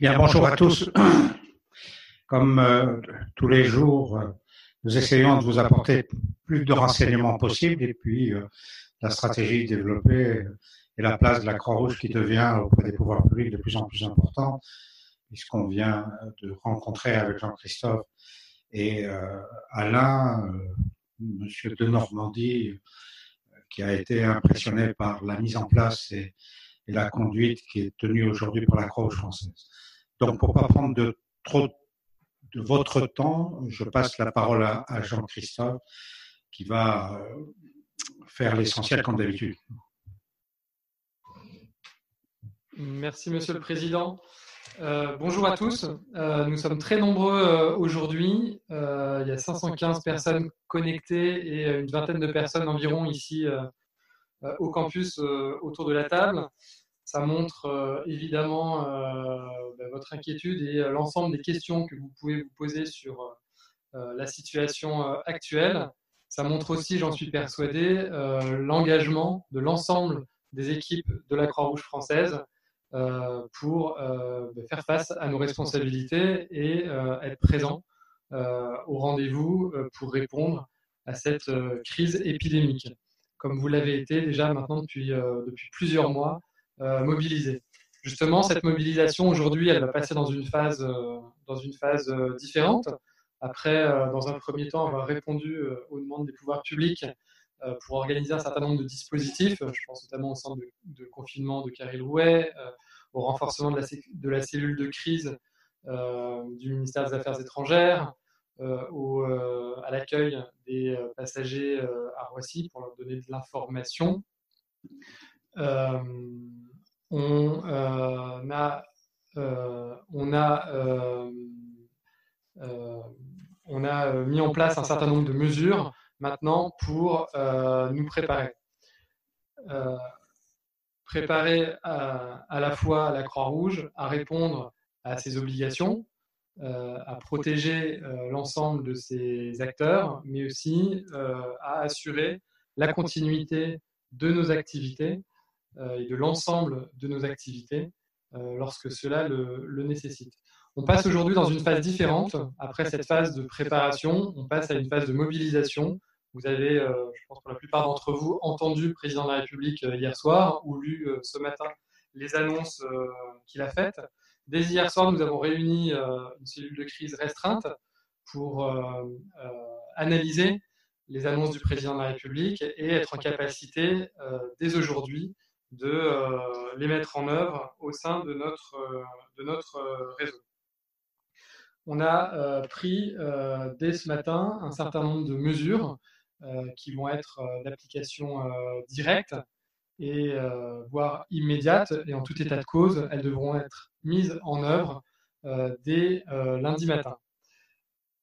Bien, bonjour à tous. Comme euh, tous les jours, euh, nous essayons de vous apporter plus de renseignements possibles et puis euh, la stratégie développée et la place de la Croix-Rouge qui devient auprès des pouvoirs publics de plus en plus importante, puisqu'on vient de rencontrer avec Jean-Christophe et Alain, Monsieur de Normandie, qui a été impressionné par la mise en place et, et la conduite qui est tenue aujourd'hui pour la Croix-Rouge française. Donc, pour ne pas prendre de trop de votre temps, je passe la parole à, Jean-Christophe qui va euh, faire l'essentiel comme d'habitude. Merci, Monsieur le Président. Euh, bonjour à tous. Euh, nous sommes très nombreux aujourd'hui. il y a 515 personnes connectées et une vingtaine de personnes environ ici au campus autour de la table. Ça montre euh, évidemment euh, bah, votre inquiétude et euh, l'ensemble des questions que vous pouvez vous poser sur la situation actuelle. Ça montre aussi, j'en suis persuadé, l'engagement de l'ensemble des équipes de la Croix-Rouge française pour bah, faire face à nos responsabilités et être présent au rendez-vous pour répondre à cette crise épidémique, comme vous l'avez été déjà maintenant depuis, depuis plusieurs mois euh, mobiliser. Justement, cette mobilisation aujourd'hui, elle va passer dans une phase, euh, dans une phase euh, différente. Après, dans un premier temps, va répondu aux demandes des pouvoirs publics pour organiser un certain nombre de dispositifs. Je pense notamment au centre de, confinement de Caril Rouet, au renforcement de la, cellule de crise du ministère des Affaires étrangères, au, à l'accueil des passagers à Roissy pour leur donner de l'information. Euh, on euh, a, euh, on a, on a mis en place un certain nombre de mesures maintenant pour nous préparer. préparer à, à, la fois la Croix-Rouge à répondre à ses obligations, à protéger l'ensemble de ses acteurs, mais aussi à assurer la continuité de nos activités euh, et de l'ensemble de nos activités euh, lorsque cela le, nécessite. On passe aujourd'hui dans une phase différente. Après cette phase de préparation, on passe à une phase de mobilisation. Vous avez, euh, je pense pour la plupart d'entre vous, entendu le président de la République hier soir ou lu ce matin les annonces qu'il a faites. Dès hier soir, nous avons réuni une cellule de crise restreinte pour analyser les annonces du président de la République et être en capacité, dès aujourd'hui, de euh, les mettre en œuvre au sein de notre, euh, de notre euh, réseau. On a pris dès ce matin un certain nombre de mesures qui vont être d'application directe et voire immédiate, et en tout état de cause, elles devront être mises en œuvre dès lundi matin.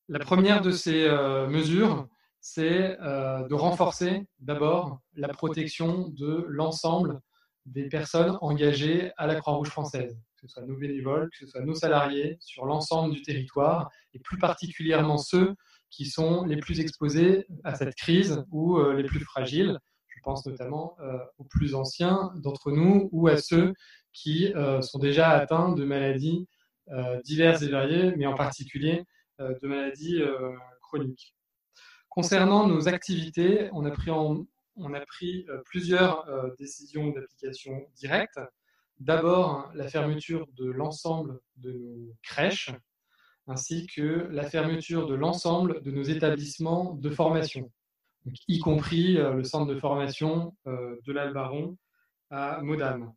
La première de ces mesures, c'est de renforcer d'abord la protection de l'ensemble des personnes engagées à la Croix-Rouge française, que ce soit nos bénévoles, que ce soit nos salariés sur l'ensemble du territoire, et plus particulièrement ceux qui sont les plus exposés à cette crise ou euh, les plus fragiles. Je pense notamment euh, aux plus anciens d'entre nous ou à ceux qui euh, sont déjà atteints de maladies diverses et variées, mais en particulier de maladies chroniques. Concernant nos activités, on a pris en, on a pris euh, plusieurs euh, décisions d'application directe. D'abord, la fermeture de l'ensemble de nos crèches, ainsi que la fermeture de l'ensemble de nos établissements de formation, y compris euh, le centre de formation de l'Albaron à Modane.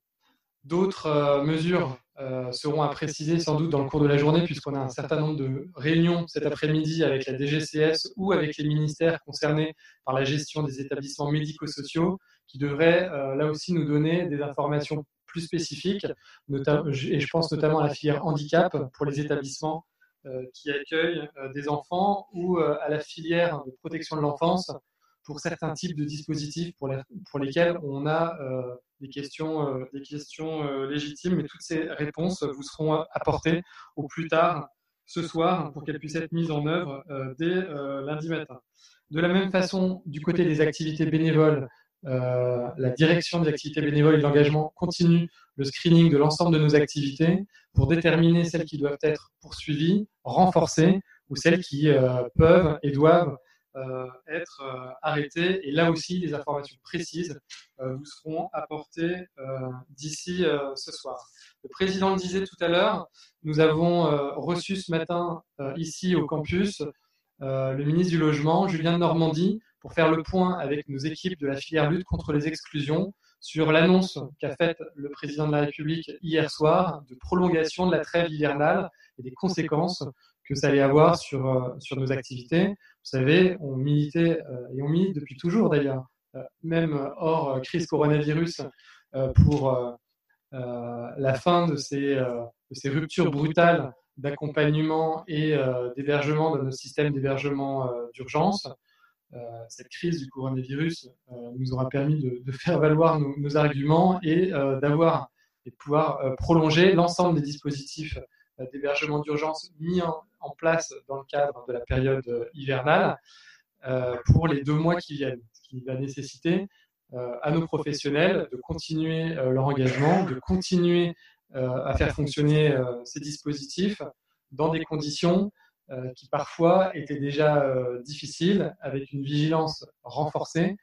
D'autres mesures euh, seront à préciser sans doute dans le cours de la journée, puisqu'on a un certain nombre de réunions cet après-midi avec la DGCS ou avec les ministères concernés par la gestion des établissements médico-sociaux, qui devraient euh, là aussi nous donner des informations plus spécifiques, et je pense notamment à la filière handicap pour les établissements euh, qui accueillent des enfants ou à la filière de protection de l'enfance pour certains types de dispositifs pour, pour lesquels on a des questions, euh, des questions euh, légitimes, mais toutes ces réponses vous seront apportées au plus tard ce soir pour qu'elles puissent être mises en œuvre euh, dès lundi matin. De la même façon, du côté des activités bénévoles, la direction des activités bénévoles et de l'engagement continue le screening de l'ensemble de nos activités pour déterminer celles qui doivent être poursuivies, renforcées ou celles qui peuvent et doivent être arrêtées. Et là aussi, des informations précises vous seront apportées d'ici ce soir. Le président le disait tout à l'heure, nous avons reçu ce matin ici au campus le ministre du Logement, Julien de Normandie, pour faire le point avec nos équipes de la filière lutte contre les exclusions sur l'annonce qu'a faite le président de la République hier soir de prolongation de la trêve hivernale et des conséquences que ça allait avoir sur, sur nos activités. Vous savez, on militait, et on milite depuis toujours d'ailleurs, même hors crise coronavirus, pour euh, la fin de ces, euh, de ces ruptures brutales d'accompagnement et euh, d'hébergement dans nos systèmes d'hébergement d'urgence. cette crise du coronavirus nous aura permis de, faire valoir nos, arguments et d'avoir et de pouvoir prolonger l'ensemble des dispositifs d'hébergement d'urgence mis en, place dans le cadre de la période hivernale pour les deux mois qui viennent, ce qui va nécessiter euh, à nos professionnels de continuer euh, leur engagement, de continuer euh, à faire fonctionner ces dispositifs dans des conditions qui parfois étaient déjà difficiles, avec une vigilance renforcée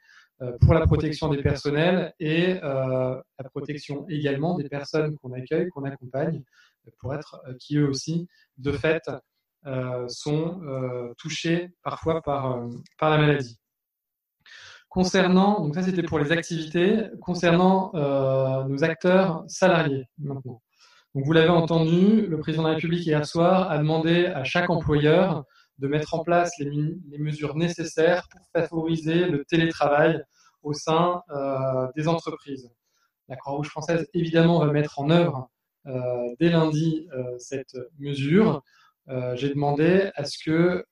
pour la protection des personnels et la protection également des personnes qu'on accueille, qu'on accompagne, pour être qui eux aussi, de fait, sont touchés parfois par, par la maladie. Concernant, donc ça c'était pour les activités, concernant euh, nos acteurs salariés maintenant. Donc vous l'avez entendu, le président de la République hier soir a demandé à chaque employeur de mettre en place les, les mesures nécessaires pour favoriser le télétravail au sein euh, des entreprises. La Croix-Rouge française, évidemment, va mettre en œuvre euh, dès lundi euh, cette mesure. Euh, j'ai demandé à ce que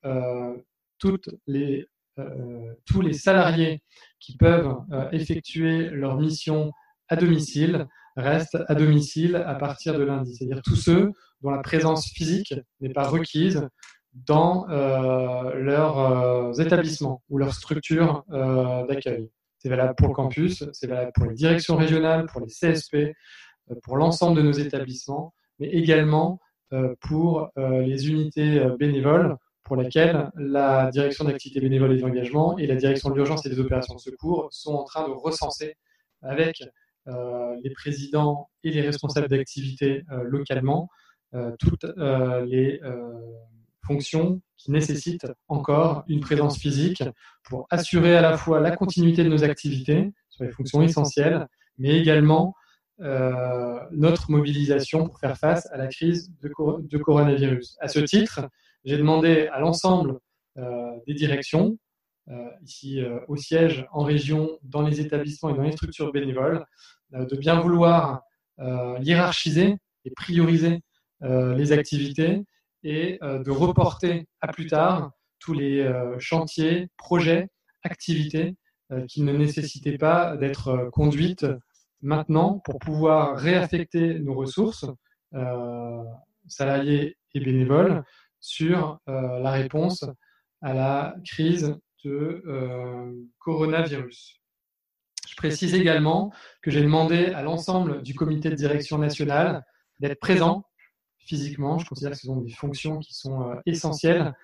euh, tous les salariés qui peuvent euh, effectuer leur mission à domicile restent à domicile à partir de lundi. C'est-à-dire tous ceux dont la présence physique n'est pas requise dans euh, leurs établissements ou leurs structures d'accueil. C'est valable pour le campus, c'est valable pour les directions régionales, pour les CSP, pour l'ensemble de nos établissements, mais également pour les unités bénévoles pour laquelle la direction d'activité bénévole et d'engagement et la direction de l'urgence et des opérations de secours sont en train de recenser avec euh, les présidents et les responsables d'activité euh, localement euh, toutes les fonctions qui nécessitent encore une présence physique pour assurer à la fois la continuité de nos activités sur les fonctions essentielles, mais également notre mobilisation pour faire face à la crise de, coronavirus. À ce titre, j'ai demandé à l'ensemble euh, des directions, euh, ici euh, au siège, en région, dans les établissements et dans les structures bénévoles, de bien vouloir hiérarchiser et prioriser les activités et de reporter à plus tard tous les chantiers, projets, activités qui ne nécessitaient pas d'être conduites maintenant pour pouvoir réaffecter nos ressources, salariés et bénévoles, sur euh, la réponse à la crise de euh, coronavirus. Je précise également que j'ai demandé à l'ensemble du comité de direction nationale d'être présent physiquement. Je considère que ce sont des fonctions qui sont euh, essentielles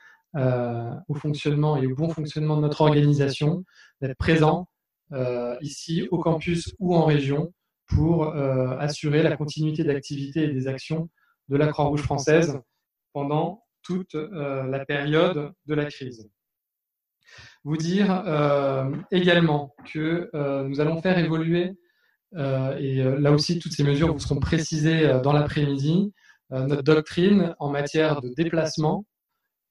au fonctionnement et au bon fonctionnement de notre organisation, d'être présent ici au campus ou en région pour assurer la continuité d'activité et des actions de la Croix-Rouge française pendant toute euh, la période de la crise. Vous dire euh, également que euh, nous allons faire évoluer, et là aussi toutes ces mesures vous seront précisées dans l'après-midi, notre doctrine en matière de déplacement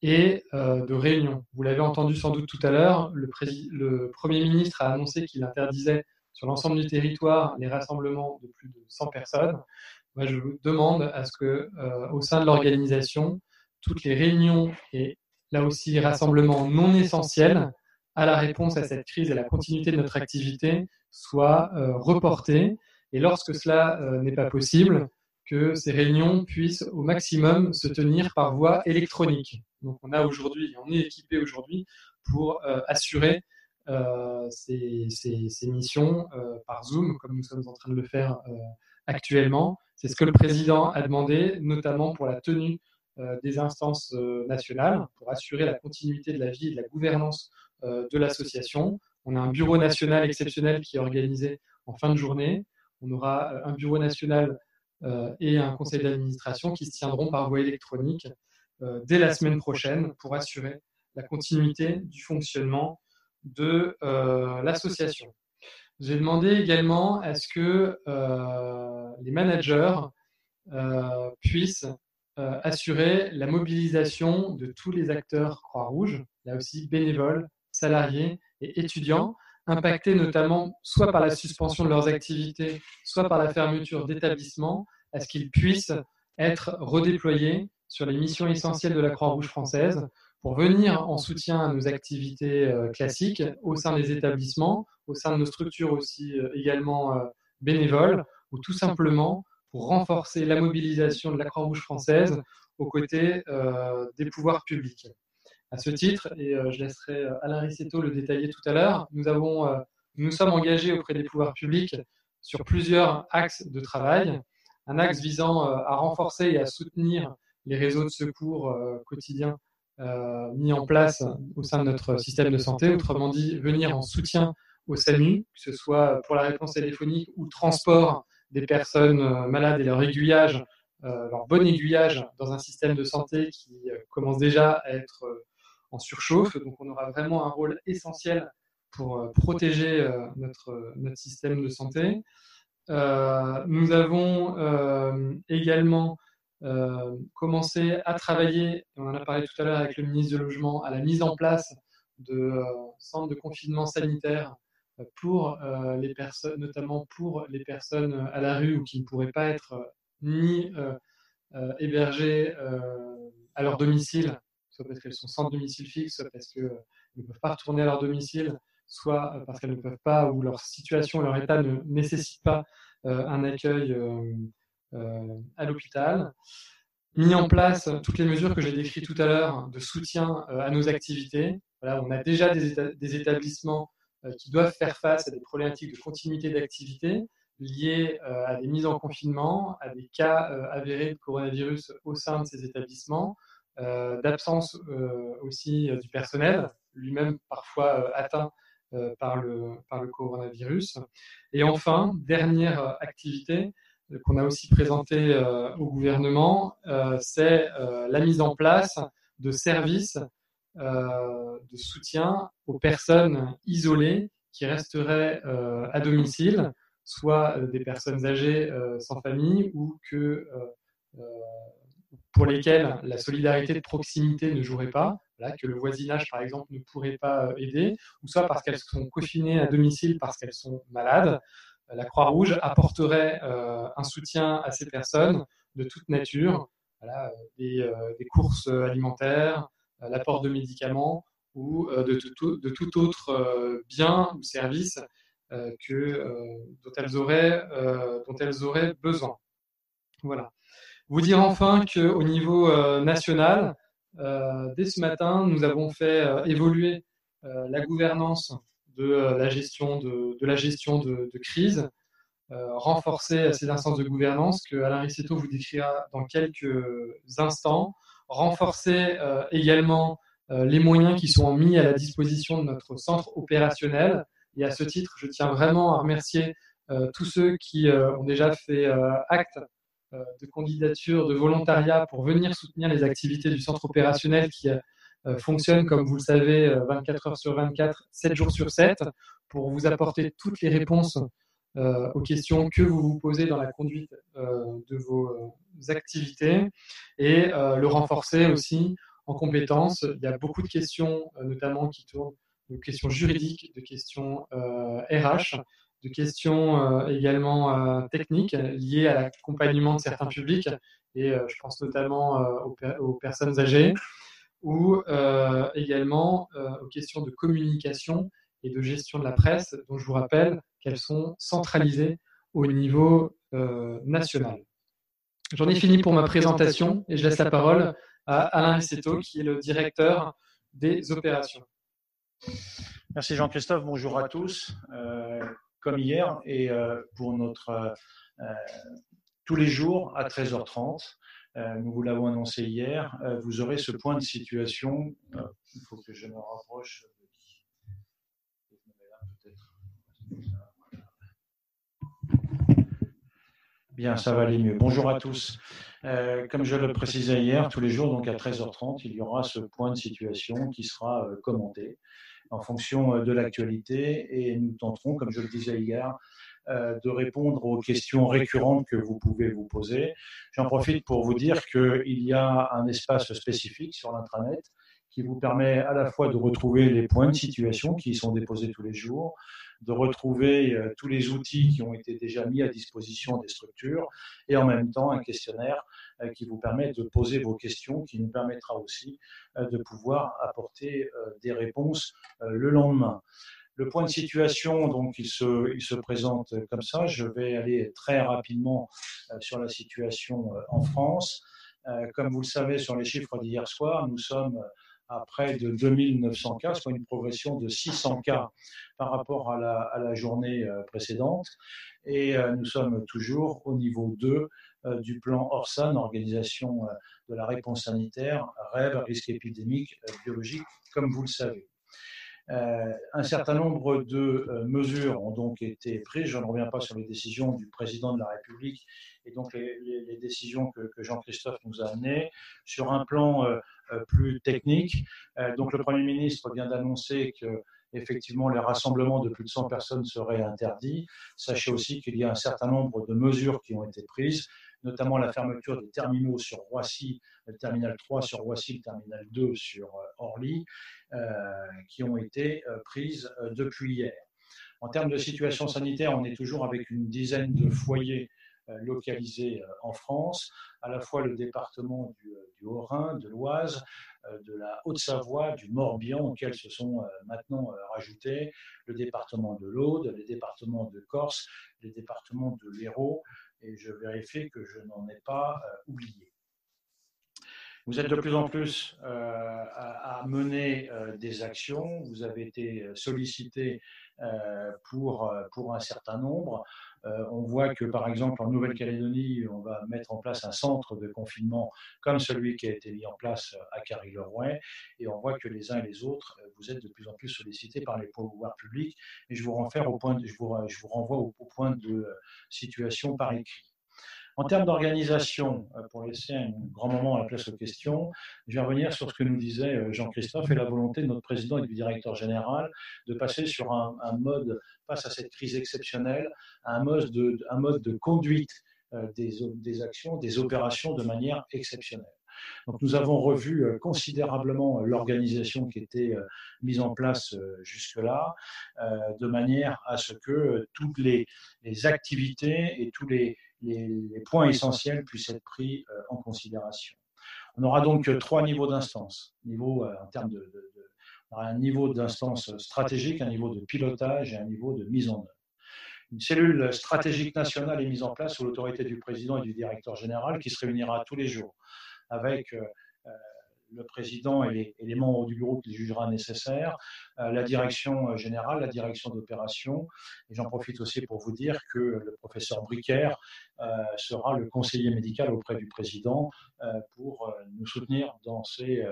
et de réunion. Vous l'avez entendu sans doute tout à l'heure, le, le, Premier ministre a annoncé qu'il interdisait sur l'ensemble du territoire les rassemblements de plus de 100 personnes. Moi, je vous demande à ce que, au sein de l'organisation, toutes les réunions et là aussi rassemblements non essentiels à la réponse à cette crise et à la continuité de notre activité soient euh, reportés. Et lorsque cela euh, n'est pas possible, que ces réunions puissent au maximum se tenir par voie électronique. Donc on a aujourd'hui, on est équipé aujourd'hui pour euh, assurer ces, missions par Zoom, comme nous sommes en train de le faire actuellement. C'est ce que le président a demandé, notamment pour la tenue des instances nationales, pour assurer la continuité de la vie et de la gouvernance de l'association. On a un bureau national exceptionnel qui est organisé en fin de journée. On aura un bureau national et un conseil d'administration qui se tiendront par voie électronique dès la semaine prochaine pour assurer la continuité du fonctionnement de l'association. J'ai demandé également à ce que les managers puissent assurer la mobilisation de tous les acteurs Croix-Rouge, là aussi bénévoles, salariés et étudiants, impactés notamment soit par la suspension de leurs activités, soit par la fermeture d'établissements, à ce qu'ils puissent être redéployés sur les missions essentielles de la Croix-Rouge française pour venir en soutien à nos activités euh, classiques au sein des établissements, au sein de nos structures aussi euh, également euh, bénévoles, ou tout simplement pour renforcer la mobilisation de la Croix-Rouge française aux côtés des pouvoirs publics. À ce titre, et je laisserai Alain Rissetto le détailler tout à l'heure, nous, avons, nous sommes engagés auprès des pouvoirs publics sur plusieurs axes de travail. Un axe visant à renforcer et à soutenir les réseaux de secours quotidiens mis en place au sein de notre système de santé, autrement dit, venir en soutien au SAMU, que ce soit pour la réponse téléphonique ou transport des personnes malades et leur aiguillage, leur bon aiguillage dans un système de santé qui commence déjà à être en surchauffe. Donc on aura vraiment un rôle essentiel pour euh, protéger euh, notre, notre système de santé. Euh, nous avons également commencé à travailler, on en a parlé tout à l'heure avec le ministre du Logement, à la mise en place de centres de confinement sanitaire pour les personnes, notamment pour les personnes à la rue ou qui ne pourraient pas être ni hébergées à leur domicile soit parce qu'elles sont sans domicile fixe, soit parce qu'elles ne peuvent pas retourner à leur domicile, soit euh, parce qu'elles ne peuvent pas ou leur situation, leur état ne nécessite pas euh, un accueil euh, à l'hôpital. Mis en place toutes les mesures que j'ai décrites tout à l'heure de soutien à nos activités. Voilà, on a déjà des, établissements qui doivent faire face à des problématiques de continuité d'activité liées à des mises en confinement, à des cas avérés de coronavirus au sein de ces établissements. Euh, d'absence euh, aussi euh, du personnel, lui-même parfois atteint par, le, par le coronavirus. Et enfin, dernière activité qu'on a aussi présentée au gouvernement, c'est la mise en place de services de soutien aux personnes isolées qui resteraient à domicile, soit des personnes âgées sans famille ou que pour lesquels la solidarité de proximité ne jouerait pas, que le voisinage, par exemple, ne pourrait pas euh, aider, ou soit parce qu'elles sont confinées à domicile parce qu'elles sont malades, euh, la Croix-Rouge apporterait euh, un soutien à ces personnes de toute nature, des, courses alimentaires, l'apport de médicaments ou de, tout, autre bien ou service dont, elles auraient, dont elles auraient besoin. Voilà. Vous dire enfin qu'au niveau euh, national, euh, dès ce matin, nous avons fait euh, évoluer la gouvernance de la gestion de, la gestion de, crise, renforcer ces instances de gouvernance que Alain Rissetto vous décrira dans quelques instants, renforcer également les moyens qui sont mis à la disposition de notre centre opérationnel. Et à ce titre, je tiens vraiment à remercier tous ceux qui ont déjà fait acte euh, de candidature, de volontariat pour venir soutenir les activités du centre opérationnel qui euh, fonctionne, comme vous le savez, 24 euh, heures sur 24, 7 jours sur 7, pour vous apporter toutes les réponses aux questions que vous vous posez dans la conduite de vos activités et le renforcer aussi en compétences. Il y a beaucoup de questions, notamment qui tournent de questions juridiques, de questions RH, de questions euh, également euh, techniques liées à l'accompagnement de certains publics, et euh, je pense notamment aux, personnes âgées, ou également aux questions de communication et de gestion de la presse, dont je vous rappelle qu'elles sont centralisées au niveau national. J'en ai fini pour ma présentation et je laisse la parole à Alain Rissetto, qui est le directeur des opérations. Merci Jean-Christophe, bonjour à tous. comme hier et pour notre tous les jours à 13h30, nous vous l'avons annoncé hier, vous aurez ce point de situation. il faut que je me rapproche. Bien, ça va aller mieux. Bonjour à tous. Euh, comme je le précisais hier, tous les jours, donc à 13h30, il y aura ce point de situation qui sera euh, commenté en fonction euh, de l'actualité et nous tenterons, comme je le disais hier, de répondre aux questions récurrentes que vous pouvez vous poser. J'en profite pour vous dire qu'il y a un espace spécifique sur l'intranet qui vous permet à la fois de retrouver les points de situation qui sont déposés tous les jours, de retrouver euh, tous les outils qui ont été déjà mis à disposition des structures et en même temps un questionnaire euh, qui vous permet de poser vos questions, qui nous permettra aussi euh, de pouvoir apporter des réponses le lendemain. Le point de situation, donc, il se, présente comme ça. Je vais aller très rapidement sur la situation en France. Comme vous le savez, sur les chiffres d'hier soir, nous sommes à près de 2900 cas, soit une progression de 600 cas par rapport à la, journée euh, précédente. Et euh, nous sommes toujours au niveau 2 euh, du plan ORSAN, Organisation de la réponse sanitaire, REB, risque épidémique biologique, comme vous le savez. Euh, un certain nombre de euh, mesures ont donc été prises. Je ne reviens pas sur les décisions du président de la République et donc les, décisions que, Jean-Christophe nous a amenées. Sur un plan euh, plus technique, donc le Premier ministre vient d'annoncer que effectivement les rassemblements de plus de 100 personnes seraient interdits. Sachez aussi qu'il y a un certain nombre de mesures qui ont été prises notamment la fermeture des terminaux sur Roissy, le terminal 3 sur Roissy, le terminal 2 sur euh, Orly, euh, qui ont été euh, prises depuis hier. En termes de situation sanitaire, on est toujours avec une dizaine de foyers localisés en France, à la fois le département du, Haut-Rhin, de l'Oise, de la Haute-Savoie, du Morbihan, auxquels se sont maintenant rajoutés le département de l'Aude, les départements de Corse, les départements de l'Hérault, et je vérifie que je n'en ai pas euh, oublié. Vous êtes de plus en plus euh, à, mener euh, des actions. Vous avez été sollicité pour, pour un certain nombre. on voit que, par exemple, en Nouvelle-Calédonie, on va mettre en place un centre de confinement comme celui qui a été mis en place à Carry-le-Rouet. Et on voit que les uns et les autres, vous êtes de plus en plus sollicités par les pouvoirs publics. Et je vous, au point je vous, je vous renvoie au point de situation par écrit. En termes d'organisation, euh, pour laisser un grand moment à la place aux questions, je vais revenir sur ce que nous disait euh, Jean-Christophe et la volonté de notre président et du directeur général de passer sur un, mode, face à cette crise exceptionnelle, un mode de, conduite euh, des, actions, des opérations de manière exceptionnelle. Donc nous avons revu considérablement l'organisation qui était mise en place jusque-là, de manière à ce que toutes les activités et tous les, les, points essentiels puissent être pris euh, en considération. On aura donc euh, trois niveaux d'instance. Niveau, euh, en termes de, un niveau d'instance stratégique, un niveau de pilotage et un niveau de mise en œuvre. Une cellule stratégique nationale est mise en place sous l'autorité du président et du directeur général qui se réunira tous les jours avec le président et les, membres du bureau qui jugera nécessaire, euh, la direction euh, générale, la direction d'opération. Et j'en profite aussi pour vous dire que le professeur Bricaire euh, sera le conseiller médical auprès du président pour nous soutenir dans ces,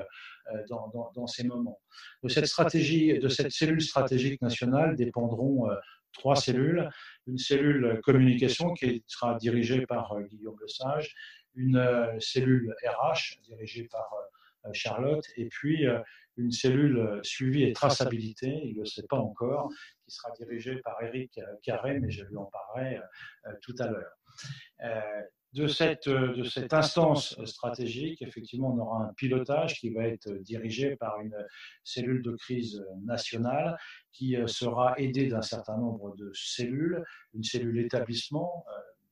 dans, ces moments. De cette stratégie, de cette cellule stratégique nationale dépendront trois cellules. Une cellule communication qui sera dirigée par Guillaume Lesage, une cellule RH dirigée par Charlotte, et puis euh, une cellule euh, suivi et traçabilité, il ne le sait pas encore, qui sera dirigée par Eric Carré, mais je lui en parlerai tout à l'heure. De cette, de cette instance stratégique, effectivement, on aura un pilotage qui va être dirigé par une cellule de crise nationale qui sera aidée d'un certain nombre de cellules, une cellule établissement,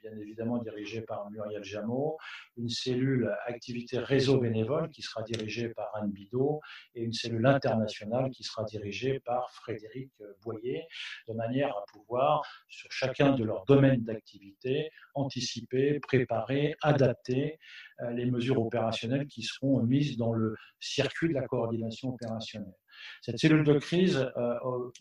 bien évidemment dirigée par Muriel Jameau, une cellule activité réseau bénévole qui sera dirigée par Anne Bidot et une cellule internationale qui sera dirigée par Frédéric Boyer, de manière à pouvoir, sur chacun de leurs domaines d'activité, anticiper, préparer, adapter euh, les mesures opérationnelles qui seront mises dans le circuit de la coordination opérationnelle. Cette cellule de crise, euh,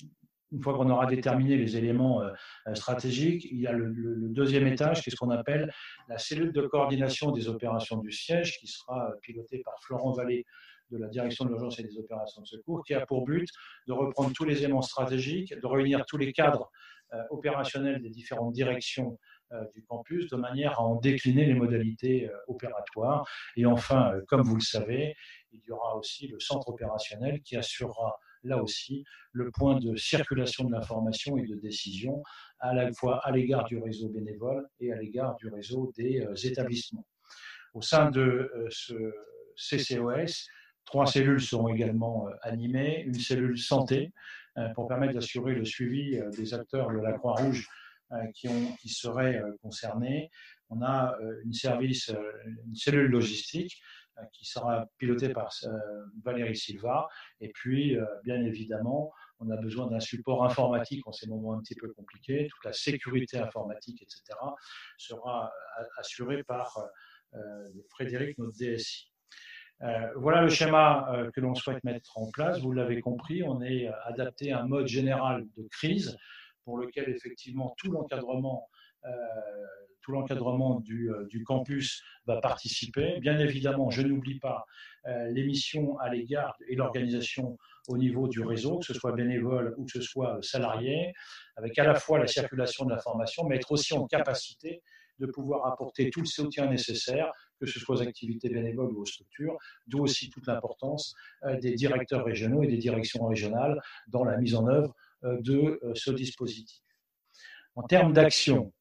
une fois qu'on aura déterminé les éléments euh, stratégiques, il y a le, deuxième étage qui est ce qu'on appelle la cellule de coordination des opérations du siège, qui sera pilotée par Florent Vallée de la direction de l'urgence et des opérations de secours, qui a pour but de reprendre tous les éléments stratégiques, de réunir tous les cadres opérationnels des différentes directions euh, du campus de manière à en décliner les modalités euh, opératoires. Et enfin, euh, comme vous le savez, il y aura aussi le centre opérationnel qui assurera là aussi le point de circulation de l'information et de décision à la fois à l'égard du réseau bénévole et à l'égard du réseau des établissements. Au sein de ce CCOS, trois cellules seront également animées, une cellule santé. pour permettre d'assurer le suivi des acteurs de la Croix-Rouge euh, qui, ont, qui seraient euh, concernés. On a euh, une, service, une cellule logistique qui sera pilotée par Valérie Silva. Et puis, bien évidemment, on a besoin d'un support informatique en ces moments un petit peu compliqués. Toute la sécurité informatique, etc., sera assurée par Frédéric, notre DSI. voilà le schéma que l'on souhaite mettre en place. Vous l'avez compris, on est adapté à un mode général de crise pour lequel effectivement tout l'encadrement euh, tout l'encadrement du, euh, du, campus va participer. Bien évidemment, je n'oublie pas euh, les missions à l'égard et l'organisation au niveau du réseau, que ce soit bénévole ou que ce soit salarié, avec à la fois la circulation de l'information, mais être aussi en capacité de pouvoir apporter tout le soutien nécessaire, que ce soit aux activités bénévoles ou aux structures, d'où aussi toute l'importance des directeurs régionaux et des directions régionales dans la mise en œuvre euh, de euh, ce dispositif. En termes d'action,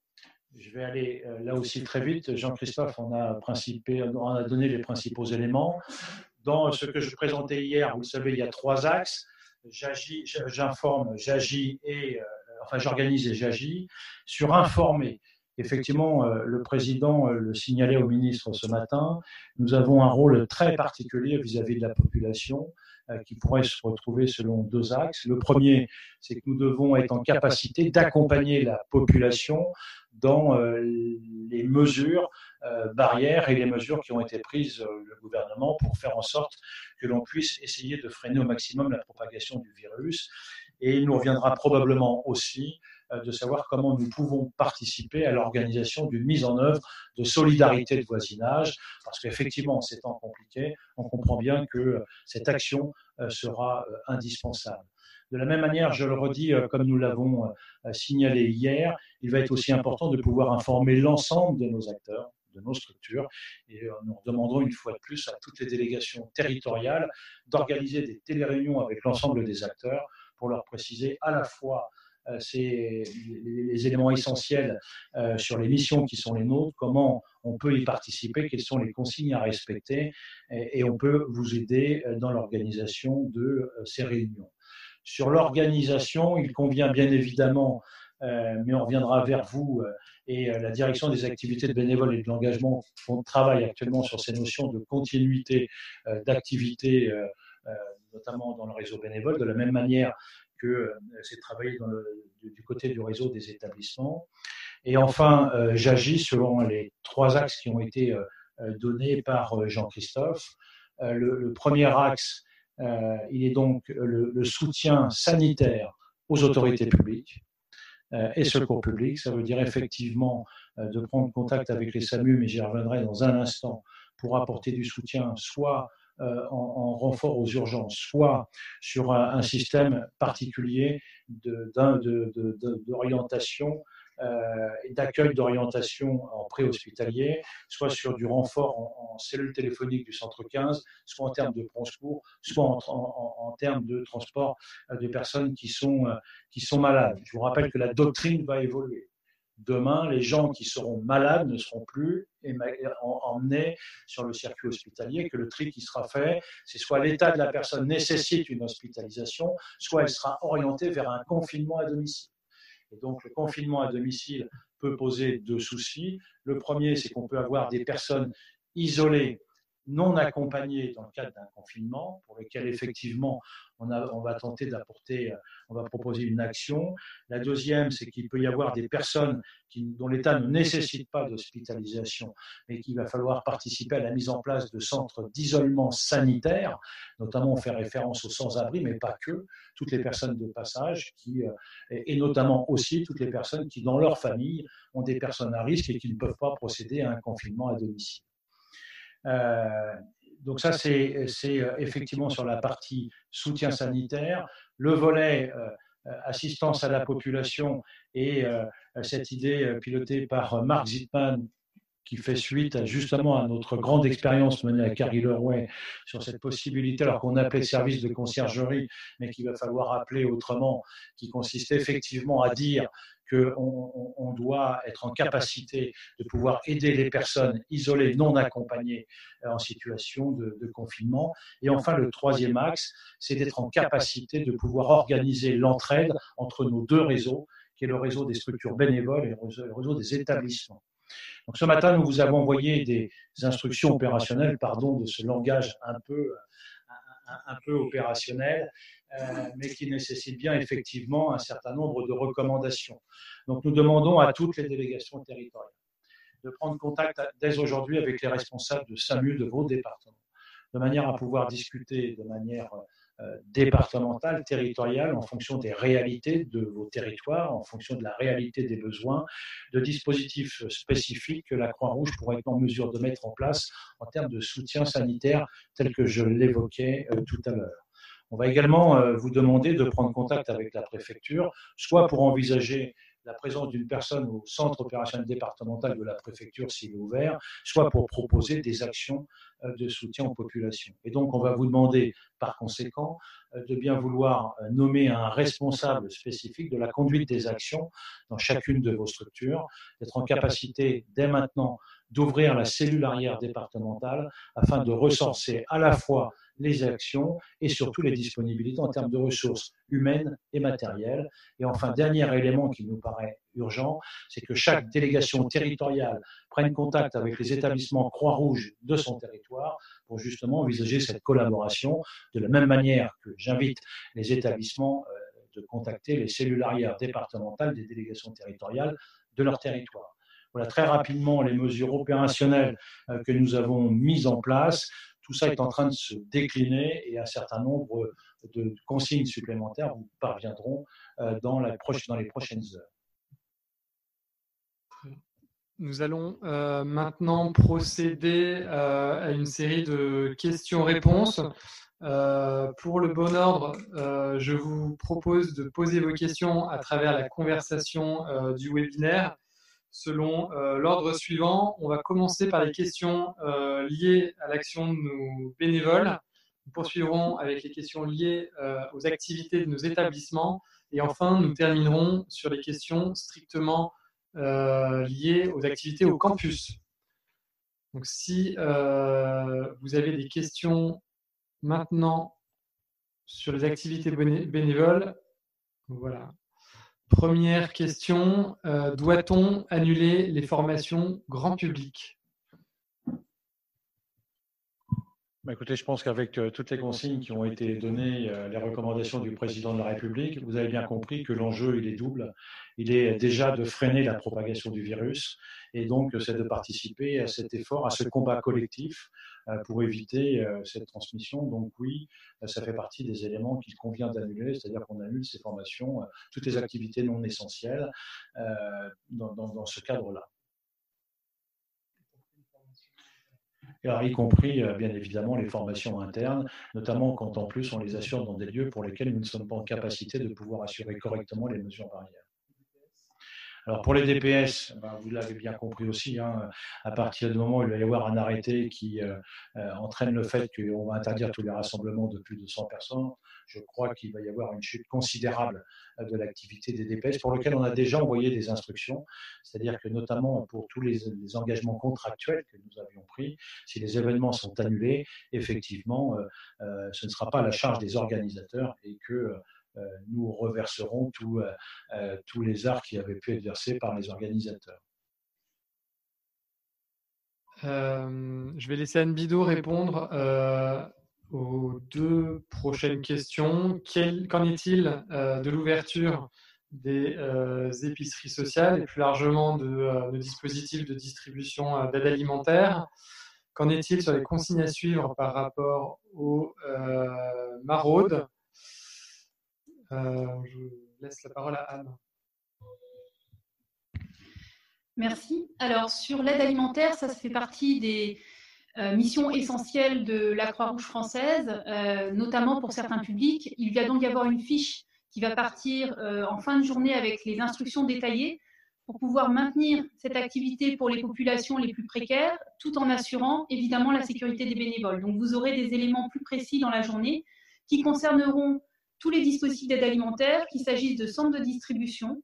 je vais aller euh, là aussi très vite. Jean-Christophe on a, on a donné les principaux éléments. Dans ce que je présentais hier, vous le savez, il y a trois axes. J'informe, j'agis et enfin j'organise et j'agis. Sur informer, effectivement, le président le signalait au ministre ce matin, nous avons un rôle très particulier vis-à-vis -vis de la population euh, qui pourrait se retrouver selon deux axes. Le premier, c'est que nous devons être en capacité d'accompagner la population dans euh, les mesures euh, barrières et les mesures qui ont été prises le gouvernement pour faire en sorte que l'on puisse essayer de freiner au maximum la propagation du virus. Et il nous reviendra probablement aussi de savoir comment nous pouvons participer à l'organisation d'une mise en œuvre de solidarité de voisinage, parce qu'effectivement, en ces temps compliqués, on comprend bien que cette action euh, sera euh, indispensable. De la même manière, je le redis, euh, comme nous l'avons signalé hier, il va être aussi important de pouvoir informer l'ensemble de nos acteurs, de nos structures. Et nous demanderons une fois de plus à toutes les délégations territoriales d'organiser des téléréunions avec l'ensemble des acteurs pour leur préciser à la fois euh, c'est les, éléments essentiels euh, sur les missions qui sont les nôtres, comment on peut y participer, quelles sont les consignes à respecter, et, on peut vous aider euh, dans l'organisation de ces réunions. Sur l'organisation, il convient bien évidemment, mais on reviendra vers vous et la direction des activités de bénévoles et de l'engagement travaille actuellement sur ces notions de continuité d'activité, notamment dans le réseau bénévole, de la même manière que euh, c'est travaillé du, côté du réseau des établissements. Et enfin, euh, j'agis selon les trois axes qui ont été euh, donnés par Jean-Christophe. Le, premier axe, il est donc le, soutien sanitaire aux autorités publiques et secours publics. Ça veut dire effectivement de prendre contact avec les SAMU, mais j'y reviendrai dans un instant, pour apporter du soutien soit euh, en, renfort aux urgences, soit sur un, système particulier d'orientation euh, et d'accueil d'orientation en préhospitalier, soit sur du renfort en, cellule téléphonique du centre 15, soit en termes de secours, soit en, en, termes de transport euh, de personnes qui sont, qui sont malades. Je vous rappelle que la doctrine va évoluer. Demain, les gens qui seront malades ne seront plus emmenés sur le circuit hospitalier, que le tri qui sera fait, c'est soit l'état de la personne nécessite une hospitalisation, soit elle sera orientée vers un confinement à domicile. Et donc, le confinement à domicile peut poser deux soucis. Le premier, c'est qu'on peut avoir des personnes isolées non accompagnés dans le cadre d'un confinement, pour lequel effectivement on, a, on va tenter d'apporter, euh, on va proposer une action. La deuxième, c'est qu'il peut y avoir des personnes qui, dont l'État ne nécessite pas d'hospitalisation, mais qu'il va falloir participer à la mise en place de centres d'isolement sanitaire, notamment on fait référence aux sans-abri, mais pas que, toutes les personnes de passage, qui, euh, et notamment aussi toutes les personnes qui, dans leur famille, ont des personnes à risque et qui ne peuvent pas procéder à un confinement à domicile. Euh, donc ça, c'est euh, effectivement sur la partie soutien sanitaire. Le volet euh, assistance à la population et cette idée pilotée par Mark Zitman qui fait suite justement à notre grande expérience menée à Carrie sur cette possibilité, alors qu'on appelait service de conciergerie, mais qu'il va falloir appeler autrement, qui consiste effectivement à dire qu'on on doit être en capacité de pouvoir aider les personnes isolées, non accompagnées euh, en situation de, confinement. Et enfin, le troisième axe, c'est d'être en capacité de pouvoir organiser l'entraide entre nos deux réseaux, qui est le réseau des structures bénévoles et le réseau des établissements. Donc ce matin, nous vous avons envoyé des instructions opérationnelles, pardon de ce langage un peu, un, peu opérationnel, mais qui nécessite bien effectivement un certain nombre de recommandations. Donc nous demandons à toutes les délégations territoriales de prendre contact dès aujourd'hui avec les responsables de SAMU de vos départements, de manière à pouvoir discuter de manière euh, départementale, territoriale, en fonction des réalités de vos territoires, en fonction de la réalité des besoins, de dispositifs spécifiques que la Croix-Rouge pourrait être en mesure de mettre en place en termes de soutien sanitaire, tel que je l'évoquais euh, tout à l'heure. On va également euh, vous demander de prendre contact avec la préfecture, soit pour envisager la présence d'une personne au centre opérationnel départemental de la préfecture s'il est ouvert, soit pour proposer des actions euh, de soutien aux populations. Et donc, on va vous demander, par conséquent, euh, de bien vouloir nommer un responsable spécifique de la conduite des actions dans chacune de vos structures, d'être en capacité dès maintenant d'ouvrir la cellule arrière départementale afin de recenser à la fois les actions et surtout les disponibilités en termes de ressources humaines et matérielles. Et enfin, dernier élément qui nous paraît urgent, c'est que chaque délégation territoriale prenne contact avec les établissements Croix-Rouge de son territoire pour justement envisager cette collaboration de la même manière que j'invite les établissements euh, de contacter les cellules arrières départementales des délégations territoriales de leur territoire. Voilà très rapidement les mesures opérationnelles euh, que nous avons mises en place. Tout ça est en train de se décliner et un certain nombre de consignes supplémentaires vous parviendront euh, dans, la dans les prochaines heures. Nous allons euh, maintenant procéder euh, à une série de questions-réponses. pour le bon ordre, je vous propose de poser vos questions à travers la conversation du webinaire selon euh, l'ordre suivant. On va commencer par les questions euh, liées à l'action de nos bénévoles. Nous poursuivrons avec les questions liées euh, aux activités de nos établissements. Et enfin, nous terminerons sur les questions strictement liées aux activités au campus. Donc, si vous avez des questions maintenant sur les activités bénévoles, voilà, Première question, euh, doit-on annuler les formations grand public? Bah, écoutez, je pense qu'avec euh, toutes les consignes qui ont été données, euh, les recommandations du président de la République, vous avez bien compris que l'enjeu, il est double. Il est déjà de freiner la propagation du virus et donc c'est de participer à cet effort, à ce combat collectif pour éviter cette transmission. Donc oui, ça fait partie des éléments qu'il convient d'annuler, c'est-à-dire qu'on annule ces formations, toutes les activités non essentielles dans ce cadre-là. y compris euh, bien évidemment les formations internes, notamment quand en plus on les assure dans des lieux pour lesquels nous ne sommes pas en capacité de pouvoir assurer correctement les mesures barrières. Alors pour les DPS, ben, vous l'avez bien compris aussi, hein, à partir du moment où il va y avoir un arrêté qui euh, euh, entraîne le fait qu'on va interdire tous les rassemblements de plus de 100 personnes, je crois qu'il va y avoir une chute considérable euh, de l'activité des DPS pour lequel on a déjà envoyé des instructions, c'est-à-dire que notamment pour tous les, engagements contractuels que nous avions pris, si les événements sont annulés, effectivement, ce ne sera pas à la charge des organisateurs et que nous reverserons tous les arts qui avaient pu être versés par les organisateurs. je vais laisser Anne Bidot répondre aux deux prochaines questions. Qu'en est-il de l'ouverture des épiceries sociales et plus largement de, dispositifs de distribution d'aide alimentaire? Qu'en est-il sur les consignes à suivre par rapport aux maraudes? Je laisse la parole à Anne. Merci. Alors, sur l'aide alimentaire, ça, fait partie des missions essentielles de la Croix-Rouge française, notamment pour certains publics. Il va donc y avoir une fiche qui va partir en fin de journée avec les instructions détaillées pour pouvoir maintenir cette activité pour les populations les plus précaires, tout en assurant évidemment la sécurité des bénévoles. Donc vous aurez des éléments plus précis dans la journée qui concerneront tous les dispositifs d'aide alimentaire, qu'il s'agisse de centres de distribution,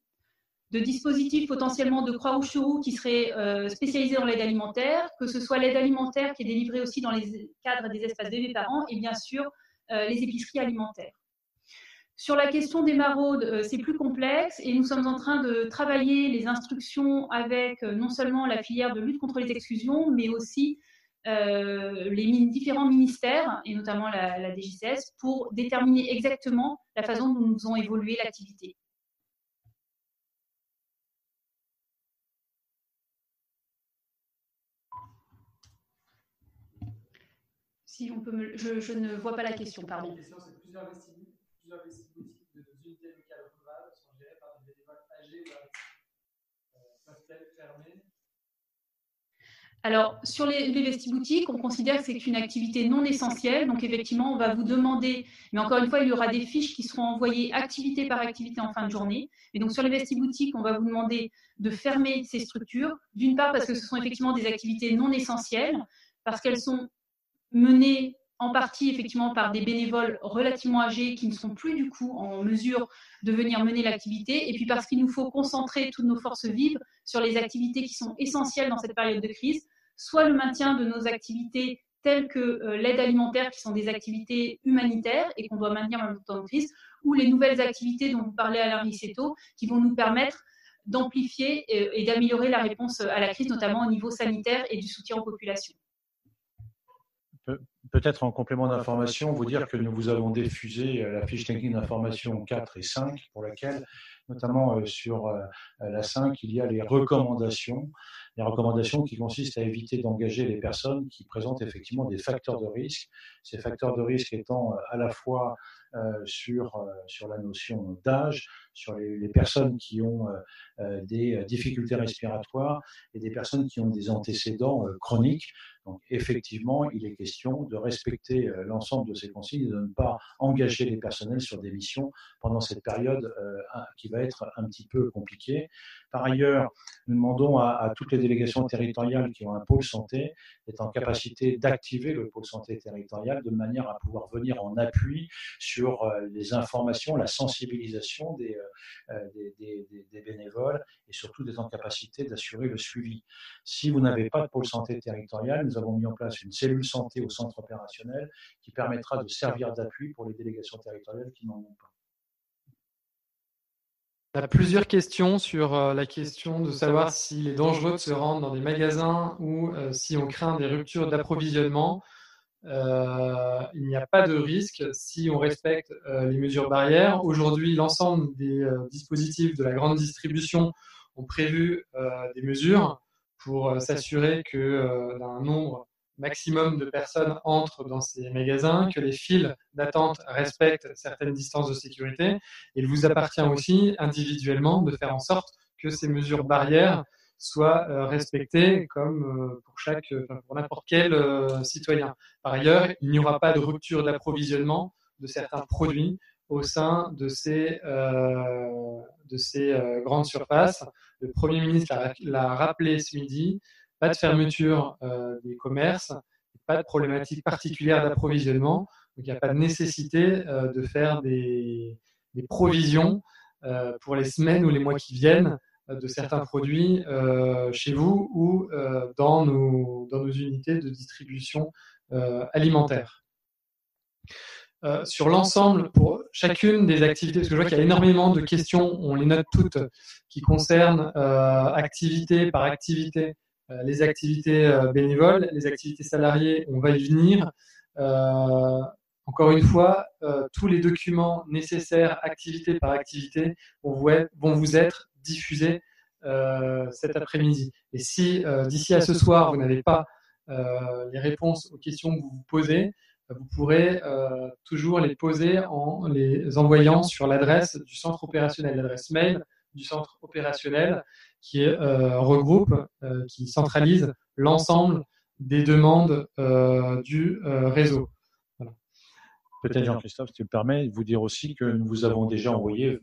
de dispositifs potentiellement de Croix-Rouge qui seraient euh, spécialisés dans l'aide alimentaire, que ce soit l'aide alimentaire qui est délivrée aussi dans les cadres des espaces bébés parents et bien sûr euh, les épiceries alimentaires. Sur la question des maraudes, euh, c'est plus complexe et nous sommes en train de travailler les instructions avec non seulement la filière de lutte contre les exclusions, mais aussi les différents ministères, et notamment la, la DGCS, pour déterminer exactement la façon dont nous avons évolué l'activité. Si on peut me... je, je, ne vois pas la question, pardon. La question, c'est plusieurs vestibules, plusieurs vestibules de nos unités locales rurales sont gérées par des bénévoles âgés ou euh, peuvent-elles fermer alors, sur les, vestiboutiques, on considère que c'est une activité non essentielle. Donc, effectivement, on va vous demander, mais encore une fois, il y aura des fiches qui seront envoyées activité par activité en fin de journée. Et donc, sur les vestiboutiques, on va vous demander de fermer ces structures. D'une part, parce que ce sont effectivement des activités non essentielles, parce qu'elles sont menée en partie effectivement par des bénévoles relativement âgés qui ne sont plus du coup en mesure de venir mener l'activité, et puis parce qu'il nous faut concentrer toutes nos forces vives sur les activités qui sont essentielles dans cette période de crise, soit le maintien de nos activités telles que euh, l'aide alimentaire, qui sont des activités humanitaires et qu'on doit maintenir en temps de crise, ou les nouvelles activités dont vous parlez Alain Rissetto, qui vont nous permettre d'amplifier et d'améliorer la réponse à la crise, notamment au niveau sanitaire et du soutien aux populations peut-être en complément d'information, vous dire que nous vous avons diffusé euh, la fiche technique d'information 4 et 5, pour laquelle, notamment euh, sur euh, la 5, il y a les recommandations. Les recommandations qui consistent à éviter d'engager les personnes qui présentent effectivement des facteurs de risque. Ces facteurs de risque étant à la fois sur, sur la notion d'âge, sur les, personnes qui ont des difficultés respiratoires et des personnes qui ont des antécédents chroniques. Donc effectivement, il est question de respecter euh, l'ensemble de ces consignes et de ne pas engager les personnels sur des missions pendant cette période euh, qui va être un petit peu compliquée. Par ailleurs, nous demandons à, toutes les délégations territoriales qui ont un pôle santé d'être en capacité d'activer le pôle santé territorial de manière à pouvoir venir en appui sur euh, les informations, la sensibilisation des, des, des bénévoles et surtout d'être en capacité d'assurer le suivi. Si vous n'avez pas de pôle santé territorial, nous avons mis en place une cellule santé au centre opérationnel qui permettra de servir d'appui pour les délégations territoriales qui n'en ont pas. Il y a plusieurs questions sur euh, la question de savoir s'il est dangereux de se rendre dans des magasins ou euh, si on craint des ruptures d'approvisionnement. Euh, il n'y a pas de risque si on respecte les mesures barrières. Aujourd'hui, l'ensemble des dispositifs de la grande distribution ont prévu des mesures pour euh, s'assurer que euh, un nombre maximum de personnes entrent dans ces magasins, que les files d'attente respectent certaines distances de sécurité. Il vous appartient aussi individuellement de faire en sorte que ces mesures barrières soient euh, respectées comme pour chaque, pour n'importe quel citoyen. Par ailleurs, il n'y aura pas de rupture d'approvisionnement de certains produits au sein de ces, de ces grandes surfaces le Premier ministre l'a rappelé ce midi, pas de fermeture euh, des commerces, pas de problématique particulière d'approvisionnement. Donc il n'y a pas de nécessité euh, de faire des, provisions euh, pour les semaines ou les mois qui viennent de certains produits chez vous ou dans, nos, dans nos unités de distribution alimentaire. euh, sur l'ensemble, pour chacune des activités, parce que je vois qu'il y a énormément de questions, on les note toutes, qui concernent euh, activité par activité, euh, les activités bénévoles, les activités salariées, on va y venir. encore une fois, tous les documents nécessaires, activité par activité, vont vous être, être diffusés cet après-midi. Et si d'ici à ce soir, vous n'avez pas les réponses aux questions que vous vous posez, vous pourrez euh, toujours les poser en les envoyant sur l'adresse du centre opérationnel, l'adresse mail du centre opérationnel qui euh, regroupe, euh, qui centralise l'ensemble des demandes du réseau. Peut-être Jean-Christophe, si tu me permets, vous dire aussi que nous vous avons déjà envoyé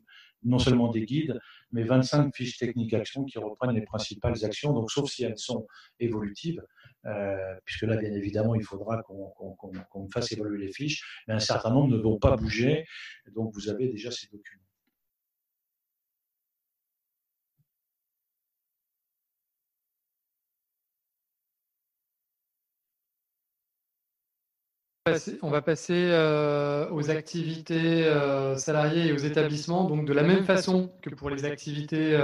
non seulement des guides, mais 25 fiches techniques actions qui reprennent les principales actions, donc sauf si elles sont évolutives, euh, puisque là, bien évidemment, il faudra qu'on fasse évoluer les fiches, mais un certain nombre ne vont pas bouger, donc vous avez déjà ces documents. On va passer euh, aux activités euh, salariées et aux établissements. Donc, de la même façon que pour les activités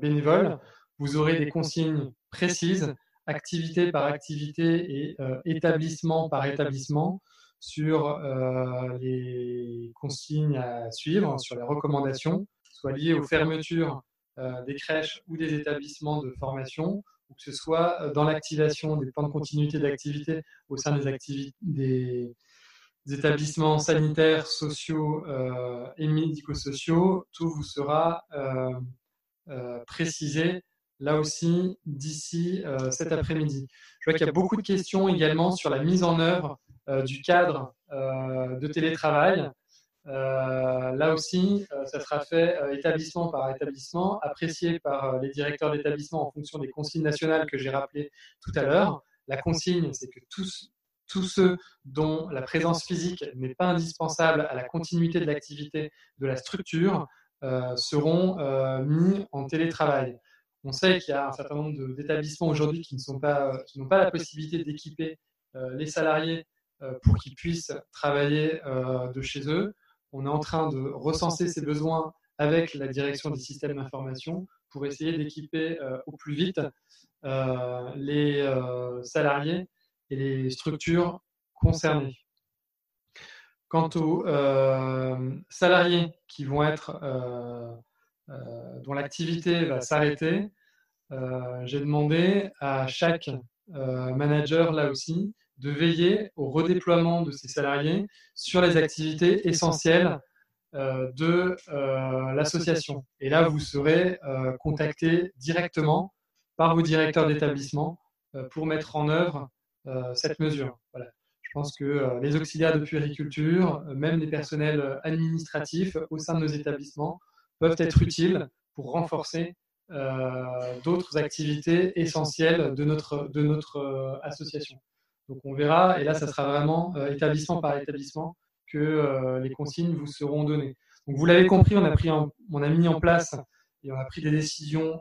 bénévoles, vous aurez des consignes précises activité par activité et euh, établissement par établissement sur euh, les consignes à suivre, sur les recommandations, soit liées aux fermetures euh, des crèches ou des établissements de formation, que ce soit dans l'activation des plans de continuité d'activité au sein des, des, établissements sanitaires, sociaux et médico-sociaux, tout vous sera précisé là aussi d'ici euh, cet après-midi. Je vois qu'il y a beaucoup de questions également sur la mise en œuvre euh, du cadre euh, de télétravail. Là aussi, ça sera fait établissement par établissement, apprécié par les directeurs d'établissement en fonction des consignes nationales que j'ai rappelées tout à l'heure. La consigne, c'est que tous, ceux dont la présence physique n'est pas indispensable à la continuité de l'activité de la structure seront mis en télétravail. On sait qu'il y a un certain nombre d'établissements aujourd'hui qui n'ont pas, pas la possibilité d'équiper euh, les salariés euh, pour qu'ils puissent travailler euh, de chez eux. On est en train de recenser ces besoins avec la direction des systèmes d'information pour essayer d'équiper au plus vite les salariés et les structures concernées. Quant aux salariés qui vont être euh, dont l'activité va s'arrêter, euh, j'ai demandé à chaque euh, manager, là aussi, de veiller au redéploiement de ses salariés sur les activités essentielles de l'association. Et là, vous serez contacté directement par vos directeurs d'établissement pour mettre en œuvre cette mesure. Je pense que les auxiliaires de puériculture, même les personnels administratifs au sein de nos établissements, peuvent être utiles pour renforcer euh, d'autres activités essentielles de notre, euh, association. Donc on verra, et là, ça sera vraiment euh, établissement par établissement que les consignes vous seront données. Donc vous l'avez compris, on a, pris on a mis en place et on a pris des décisions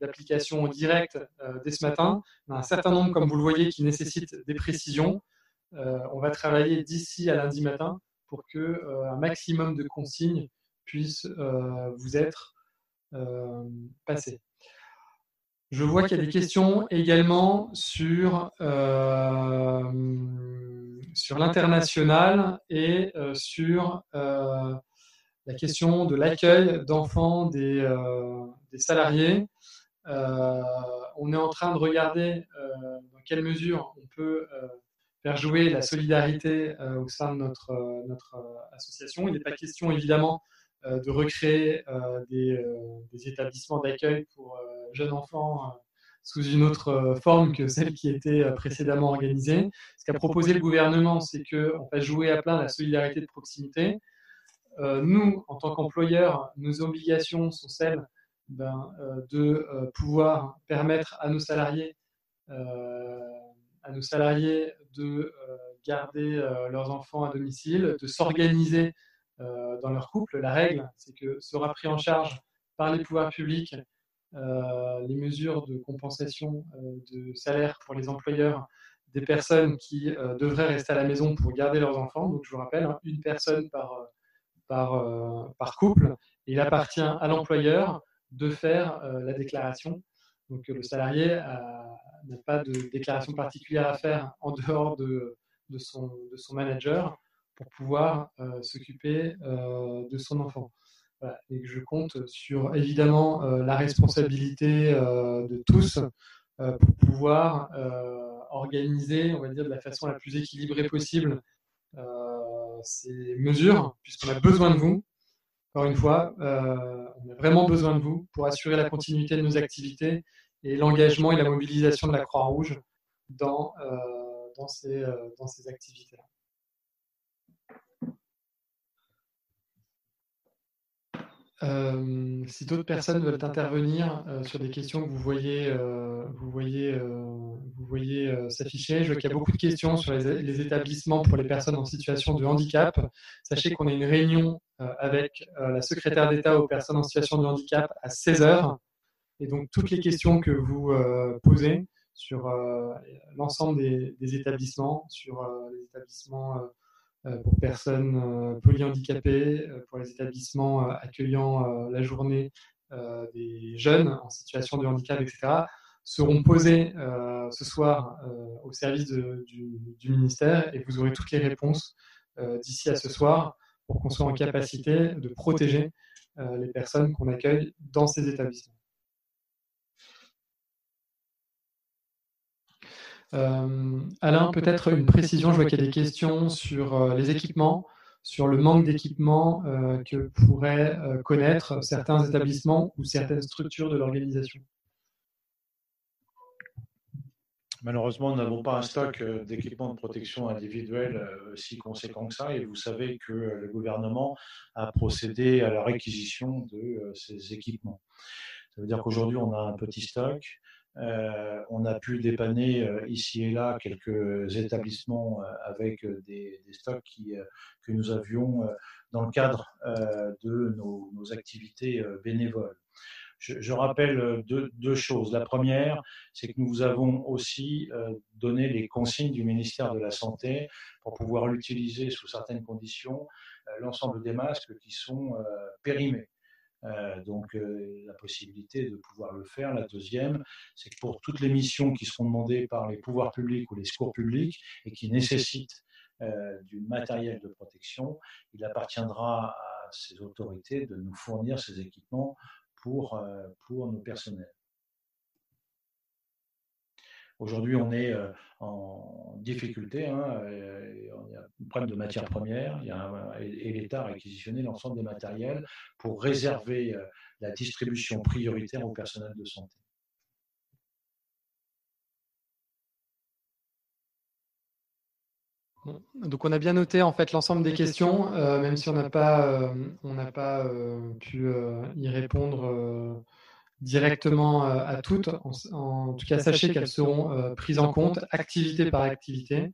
d'application directe dès ce matin. On a un certain nombre, comme vous le voyez, qui nécessitent des précisions. on va travailler d'ici à lundi matin pour que un maximum de consignes puisse euh, vous être euh, passé. Je vois qu'il y a des questions également sur, euh, sur l'international et sur la question de l'accueil d'enfants des, des, salariés. on est en train de regarder dans quelle mesure on peut faire jouer la solidarité au sein de notre, notre association. Il n'est pas question évidemment euh, de recréer euh, euh, des, établissements d'accueil pour jeunes enfants sous une autre forme que celle qui était précédemment organisée. Ce qu'a proposé le gouvernement, c'est qu'on fasse jouer à plein la solidarité de proximité. nous, en tant qu'employeurs, nos obligations sont celles ben, de pouvoir permettre à nos salariés, à nos salariés de garder leurs enfants à domicile, de s'organiser euh, dans leur couple. La règle, c'est que sera pris en charge par les pouvoirs publics euh, les mesures de compensation euh, de salaire pour les employeurs des personnes qui devraient rester à la maison pour garder leurs enfants. Donc, je vous rappelle, hein, une personne par, par, couple. Il appartient à l'employeur de faire la déclaration. Donc, le salarié n'a pas de déclaration particulière à faire en dehors de, de, son, de son manager pour pouvoir s'occuper de son enfant. Et je compte sur évidemment la responsabilité de tous pour pouvoir organiser, on va dire, de la façon la plus équilibrée possible euh, ces mesures, puisqu'on a besoin de vous. Encore une fois, euh, on a vraiment besoin de vous pour assurer la continuité de nos activités et l'engagement et la mobilisation de la Croix-Rouge dans, euh, dans ces, dans ces activités-là. Euh, si d'autres personnes veulent intervenir euh, sur des questions que vous voyez, euh, vous voyez, vous voyez s'afficher, je vois qu'il y a beaucoup de questions sur les, établissements pour les personnes en situation de handicap. Sachez qu'on a une réunion avec la secrétaire d'État aux personnes en situation de handicap à 16 heures. Et donc, toutes les questions que vous posez sur l'ensemble des, établissements, sur les établissements pour personnes euh, polyhandicapées, euh, pour les établissements accueillant la journée des jeunes en situation de handicap, etc., seront posées ce soir au service du, ministère et vous aurez toutes les réponses d'ici à ce soir pour qu'on soit en capacité de protéger les personnes qu'on accueille dans ces établissements. Euh, Alain, peut-être une précision, je vois qu'il y a des questions sur euh, les équipements, sur le manque d'équipements euh, que pourraient connaître certains établissements ou certaines structures de l'organisation. Malheureusement, nous n'avons pas un stock d'équipements de protection individuelle si conséquent que ça, et vous savez que le gouvernement a procédé à la réquisition de ces équipements. Ça veut dire qu'aujourd'hui, on a un petit stock. Euh, on a pu dépanner euh, ici et là quelques établissements euh, avec des, stocks que nous avions dans le cadre de nos, activités bénévoles. Je, rappelle deux, choses. La première, c'est que nous avons aussi donné les consignes du ministère de la Santé pour pouvoir l'utiliser sous certaines conditions, l'ensemble des masques qui sont périmés. Euh, donc euh, la possibilité de pouvoir le faire. La deuxième, c'est que pour toutes les missions qui seront demandées par les pouvoirs publics ou les secours publics et qui nécessitent euh, du matériel de protection, il appartiendra à ces autorités de nous fournir ces équipements pour, pour nos personnels. Aujourd'hui, on est euh, en difficulté. Hein, il y a un problème de matières premières et l'État a réquisitionné l'ensemble des matériels pour réserver euh, la distribution prioritaire au personnel de santé. Donc on a bien noté en fait l'ensemble des questions, euh, même si on n'a pas, on n'a pas pu y répondre directement euh, à toutes. En, tout cas, sachez qu'elles seront euh, prises en compte activité par activité,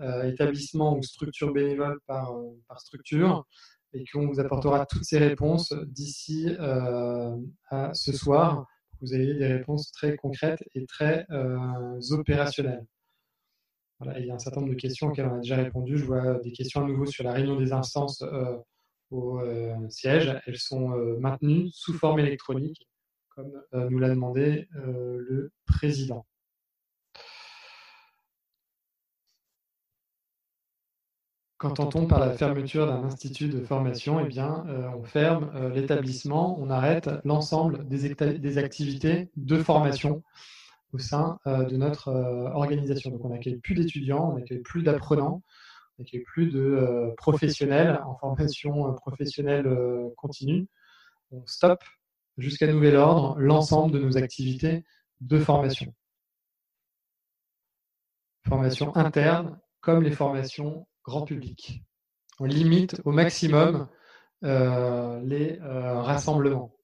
euh, établissement ou structure bénévole par, par structure, et qu'on vous apportera toutes ces réponses d'ici à ce soir. Vous ayez des réponses très concrètes et très opérationnelles. Voilà, il y a un certain nombre de questions auxquelles on a déjà répondu. Je vois des questions à nouveau sur la réunion des instances au siège. Elles sont maintenues sous forme électronique comme euh, nous l'a demandé euh, le président. Qu'entend-on par la fermeture d'un institut de formation? Eh bien, euh, on ferme l'établissement, on arrête l'ensemble des, activités de formation au sein de notre organisation. Donc, on n'accueille plus d'étudiants, on n'accueille plus d'apprenants, on n'accueille plus de professionnels en formation professionnelle continue. On stoppe jusqu'à nouvel ordre l'ensemble de nos activités de formation. Formation interne comme les formations grand public. On limite au maximum euh, les euh, rassemblements.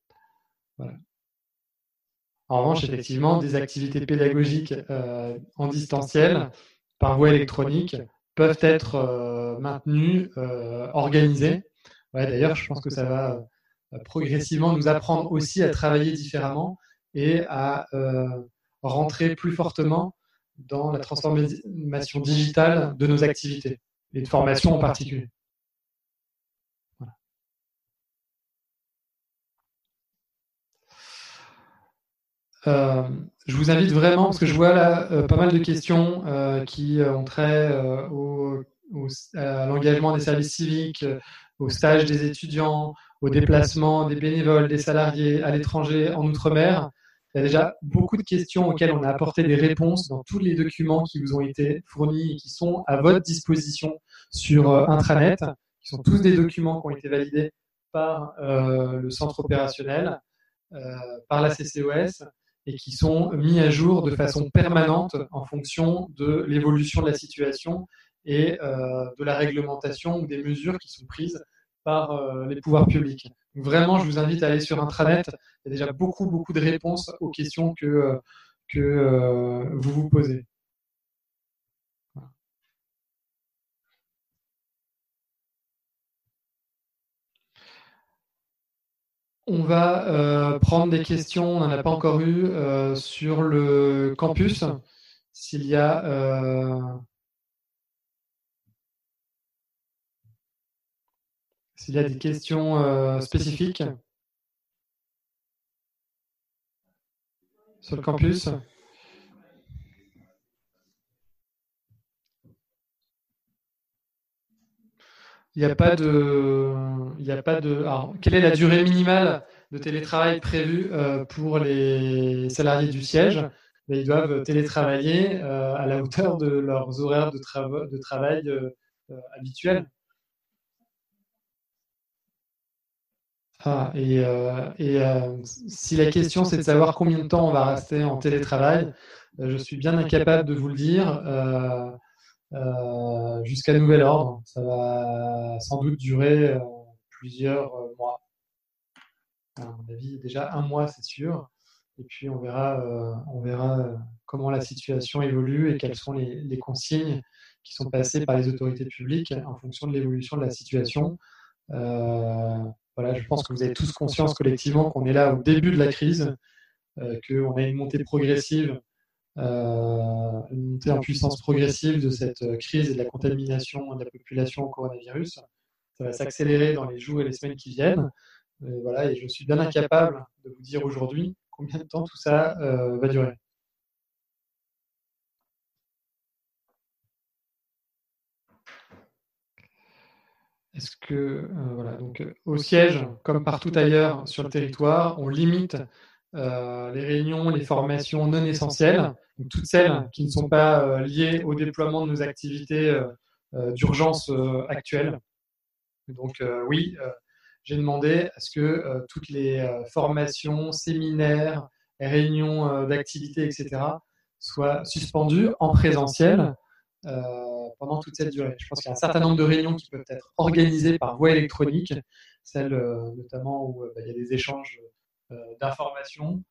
En revanche, effectivement, des activités pédagogiques euh, en distanciel par voie électronique peuvent être maintenues, organisées. D'ailleurs, je pense que ça va progressivement nous apprendre aussi à travailler différemment et à euh, rentrer plus fortement dans la transformation digitale de nos activités et de formation en particulier. Euh, je vous invite vraiment, parce que je vois là euh, pas mal de questions euh, qui ont trait au, à l'engagement des services civiques, au stage des étudiants, au déplacement des bénévoles, des salariés à l'étranger, en Outre-mer. Il y a déjà beaucoup de questions auxquelles on a apporté des réponses dans tous les documents qui vous ont été fournis et qui sont à votre disposition sur intranet, qui sont tous des documents qui ont été validés par le centre opérationnel, par la CCOS et qui sont mis à jour de façon permanente en fonction de l'évolution de la situation et euh, de la réglementation ou des mesures qui sont prises euh, les pouvoirs publics. vraiment, je vous invite à aller sur intranet. Il y a déjà beaucoup, beaucoup de réponses aux questions que, euh, que vous vous posez. On va euh, prendre des questions, on n'en a pas encore eu, euh, sur le campus. S'il y a s'il y a des questions spécifiques sur le campus. Il n'y a pas de. Il y a pas de quelle est la durée minimale de télétravail prévue euh, pour les salariés du siège? Ben, Ils doivent télétravailler euh, à la hauteur de leurs horaires de, travail euh, habituels. Ah, et, et si la question c'est de savoir combien de temps on va rester en télétravail, je suis bien incapable de vous le dire. Euh, jusqu'à nouvel ordre. Ça va sans doute durer euh, plusieurs euh, mois. À mon avis, déjà un mois, c'est sûr. Et puis on verra, on verra comment la situation évolue et quelles sont les, consignes qui sont passées par les autorités publiques en fonction de l'évolution de la situation. Voilà, je pense que vous avez tous conscience collectivement qu'on est là au début de la crise, qu'on a une montée progressive euh, une montée en puissance progressive de cette euh, crise et de la contamination de la population au coronavirus. Ça va s'accélérer dans les jours et les semaines qui viennent. Euh, voilà, et je suis bien incapable de vous dire aujourd'hui combien de temps tout ça va durer. Est-ce que, voilà, donc au siège, comme partout ailleurs sur le territoire, on limite euh, les réunions, les formations non essentielles, toutes celles qui ne sont pas euh, liées au déploiement de nos activités euh, d'urgence actuelles. Donc oui, j'ai demandé à ce que toutes les formations, séminaires, réunions d'activités, etc., soient suspendues en présentiel pendant toute cette durée. Je pense qu'il y a un certain nombre de réunions qui peuvent être organisées par voie électronique, celles notamment où bah, il y a des échanges euh, d'informations,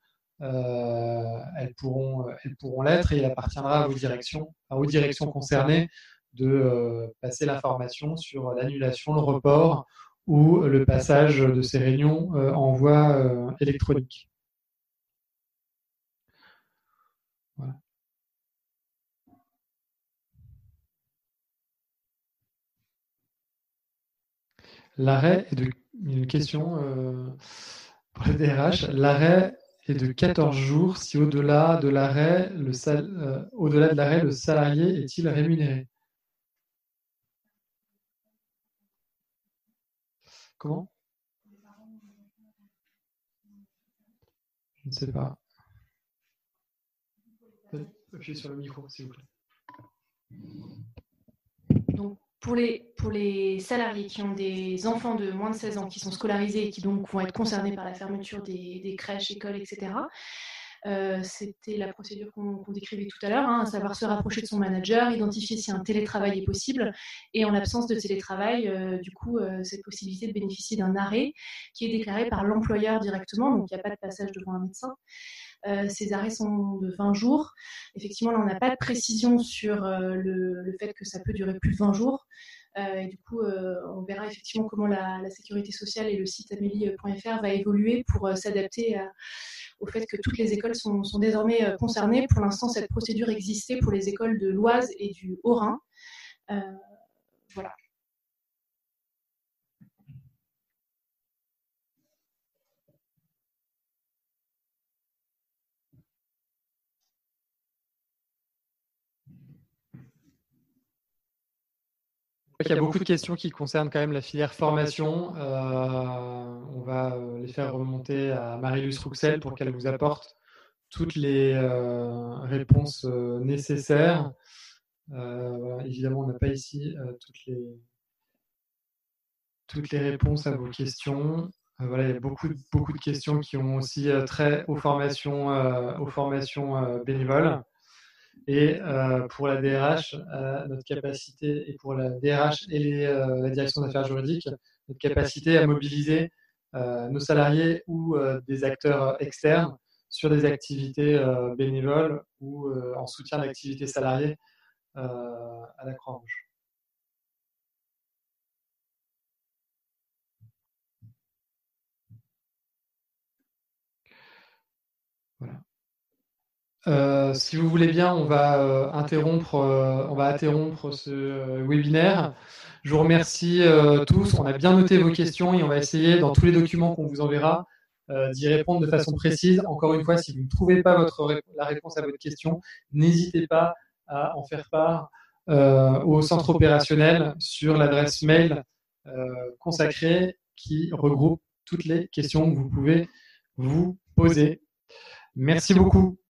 euh, elles pourront elles pourront l'être et il appartiendra à vos directions, aux directions concernées de euh, passer l'information sur l'annulation, le report ou le passage de ces réunions en voie électronique. L'arrêt est de une question pour le DRH, l'arrêt est de 14 jours si au-delà de l'arrêt, le euh, au-delà de l'arrêt, le salarié est-il rémunéré? Comment? Je ne sais pas. Appuyez sur le micro, s'il vous plaît. Donc, pour les, pour les salariés qui ont des enfants de moins de 16 ans qui sont scolarisés et qui donc vont être concernés par la fermeture des, crèches, écoles, etc., euh, c'était la procédure qu'on décrivait tout à l'heure, hein, à savoir se rapprocher de son manager, identifier si un télétravail est possible, et en l'absence de télétravail, euh, du coup, euh, cette possibilité de bénéficier d'un arrêt qui est déclaré par l'employeur directement, donc il n'y a pas de passage devant un médecin. Euh, ces arrêts sont de 20 jours. Effectivement, là, on n'a pas de précision sur euh, le, fait que ça peut durer plus de 20 jours. et du coup, on verra effectivement comment la, sécurité sociale et le site amélie.fr va évoluer pour s'adapter au fait que toutes les écoles sont, sont désormais concernées. Pour l'instant, cette procédure existait pour les écoles de l'Oise et du Haut-Rhin. voilà. Il y a beaucoup de questions qui concernent quand même la filière formation. Euh, on va euh, les faire remonter à Marie-Luce Rouxel pour qu'elle vous apporte toutes les euh, réponses nécessaires. évidemment, on n'a pas ici toutes, les, toutes les réponses à vos questions. voilà, il y a beaucoup, beaucoup de questions qui ont aussi trait aux formations, aux formations bénévoles. Et euh, pour la DRH, euh, notre capacité, et pour la DRH et euh, la direction d'affaires juridiques, notre capacité à mobiliser nos salariés ou des acteurs externes sur des activités bénévoles ou en soutien d'activités salariées à la Croix-Rouge. Voilà. Euh, si vous voulez bien, on va euh, interrompre, euh, on va interrompre ce webinaire. Je vous remercie tous. On a bien noté vos questions et on va essayer, dans tous les documents qu'on vous enverra, d'y répondre de façon précise. Encore une fois, si vous ne trouvez pas la réponse à votre question, n'hésitez pas à en faire part au centre opérationnel sur l'adresse mail consacrée qui regroupe toutes les questions que vous pouvez vous poser. Merci beaucoup.